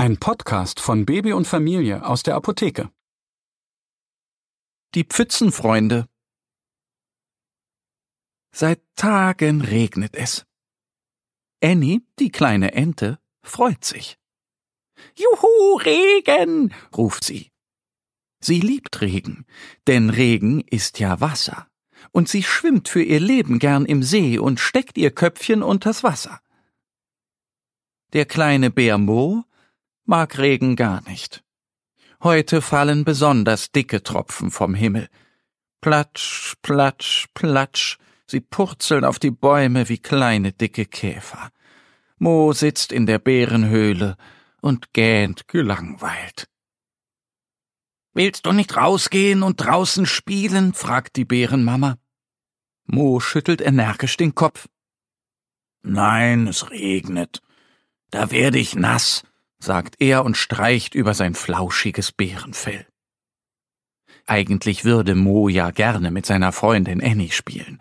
Ein Podcast von Baby und Familie aus der Apotheke. Die Pfützenfreunde. Seit Tagen regnet es. Annie, die kleine Ente, freut sich. Juhu, Regen, ruft sie. Sie liebt Regen, denn Regen ist ja Wasser, und sie schwimmt für ihr Leben gern im See und steckt ihr Köpfchen unters Wasser. Der kleine Bär Mo mag Regen gar nicht. Heute fallen besonders dicke Tropfen vom Himmel. Platsch, platsch, platsch, sie purzeln auf die Bäume wie kleine dicke Käfer. Mo sitzt in der Bärenhöhle und gähnt gelangweilt. Willst du nicht rausgehen und draußen spielen? fragt die Bärenmama. Mo schüttelt energisch den Kopf. Nein, es regnet. Da werde ich nass, sagt er und streicht über sein flauschiges Bärenfell. Eigentlich würde Mo ja gerne mit seiner Freundin Annie spielen.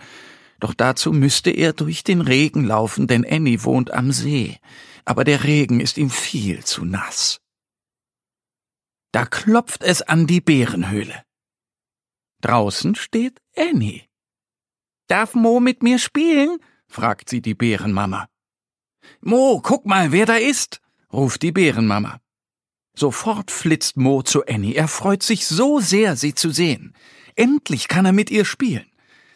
Doch dazu müsste er durch den Regen laufen, denn Annie wohnt am See. Aber der Regen ist ihm viel zu nass. Da klopft es an die Bärenhöhle. Draußen steht Annie. Darf Mo mit mir spielen? fragt sie die Bärenmama. Mo, guck mal, wer da ist, ruft die Bärenmama. Sofort flitzt Mo zu Annie. Er freut sich so sehr, sie zu sehen. Endlich kann er mit ihr spielen.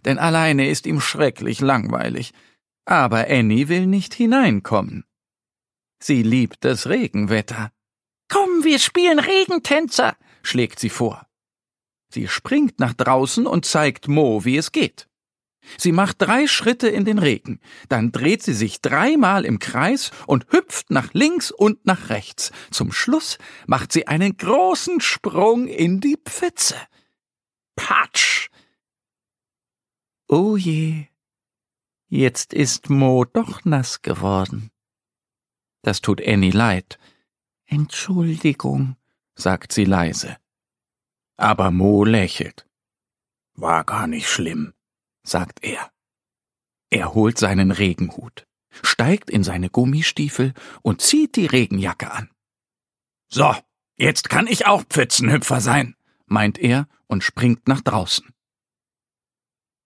Denn alleine ist ihm schrecklich langweilig. Aber Annie will nicht hineinkommen. Sie liebt das Regenwetter. Komm, wir spielen Regentänzer, schlägt sie vor. Sie springt nach draußen und zeigt Mo, wie es geht. Sie macht drei Schritte in den Regen, dann dreht sie sich dreimal im Kreis und hüpft nach links und nach rechts. Zum Schluss macht sie einen großen Sprung in die Pfütze. Patsch! Oh je, jetzt ist Mo doch nass geworden. Das tut Annie leid. Entschuldigung, sagt sie leise. Aber Mo lächelt. War gar nicht schlimm, sagt er. Er holt seinen Regenhut, steigt in seine Gummistiefel und zieht die Regenjacke an. So, jetzt kann ich auch Pfützenhüpfer sein, meint er und springt nach draußen.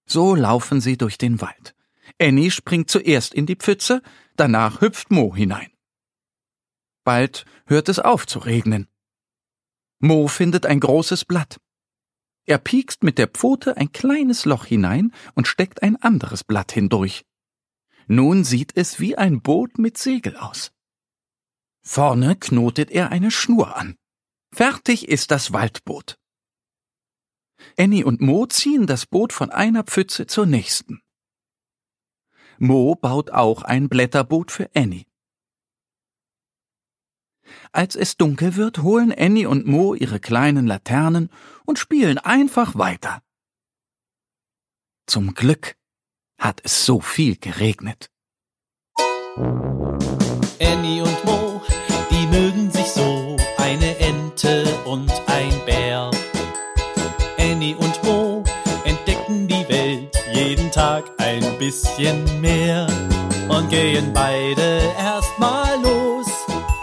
So laufen sie durch den Wald. Annie springt zuerst in die Pfütze, danach hüpft Mo hinein. Bald hört es auf zu regnen. Mo findet ein großes Blatt. Er piekst mit der Pfote ein kleines Loch hinein und steckt ein anderes Blatt hindurch. Nun sieht es wie ein Boot mit Segel aus. Vorne knotet er eine Schnur an. Fertig ist das Waldboot. Annie und Mo ziehen das Boot von einer Pfütze zur nächsten. Mo baut auch ein Blätterboot für Annie. Als es dunkel wird, holen Annie und Mo ihre kleinen Laternen und spielen einfach weiter. Zum Glück hat es so viel geregnet. Annie und Mo, die mögen sich so, eine Ente und ein Bär. Annie und Mo entdecken die Welt jeden Tag ein bisschen mehr und gehen beide erstmal los